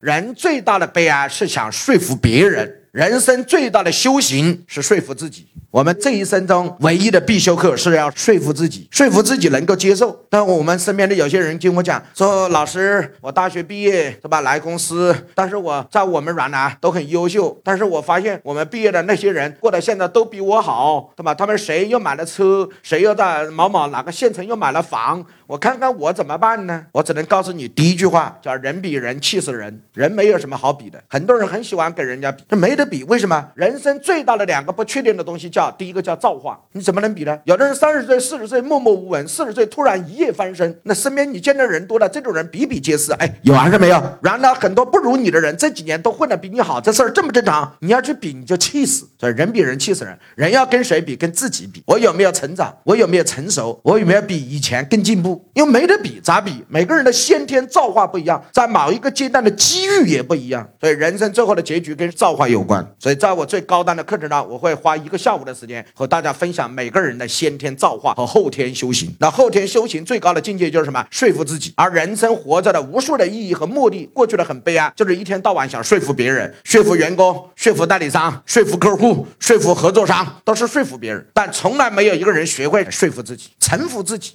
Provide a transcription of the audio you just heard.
人最大的悲哀是想说服别人，人生最大的修行是说服自己。我们这一生中唯一的必修课是要说服自己，说服自己能够接受。但我们身边的有些人跟我讲说：“老师，我大学毕业是吧？来公司，但是我在我们软南都很优秀，但是我发现我们毕业的那些人过得现在都比我好，对吧？他们谁又买了车，谁又在某某哪个县城又买了房，我看看我怎么办呢？我只能告诉你第一句话，叫人比人气死人，人没有什么好比的。很多人很喜欢跟人家比，这没得比。为什么？人生最大的两个不确定的东西。叫第一个叫造化，你怎么能比呢？有的人三十岁、四十岁默默无闻，四十岁突然一夜翻身，那身边你见的人多了，这种人比比皆是。哎，有还是没有？然后呢很多不如你的人，这几年都混得比你好，这事儿正不正常？你要去比，你就气死。所以人比人气死人，人要跟谁比？跟自己比。我有没有成长？我有没有成熟？我有没有比以前更进步？因为没得比，咋比？每个人的先天造化不一样，在某一个阶段的机遇也不一样，所以人生最后的结局跟造化有关。所以在我最高端的课程上，我会花一个下午。的时间和大家分享每个人的先天造化和后天修行。那后天修行最高的境界就是什么？说服自己。而人生活着的无数的意义和目的，过去的很悲哀，就是一天到晚想说服别人、说服员工、说服代理商、说服客户、说服合作商，都是说服别人，但从来没有一个人学会说服自己、臣服自己。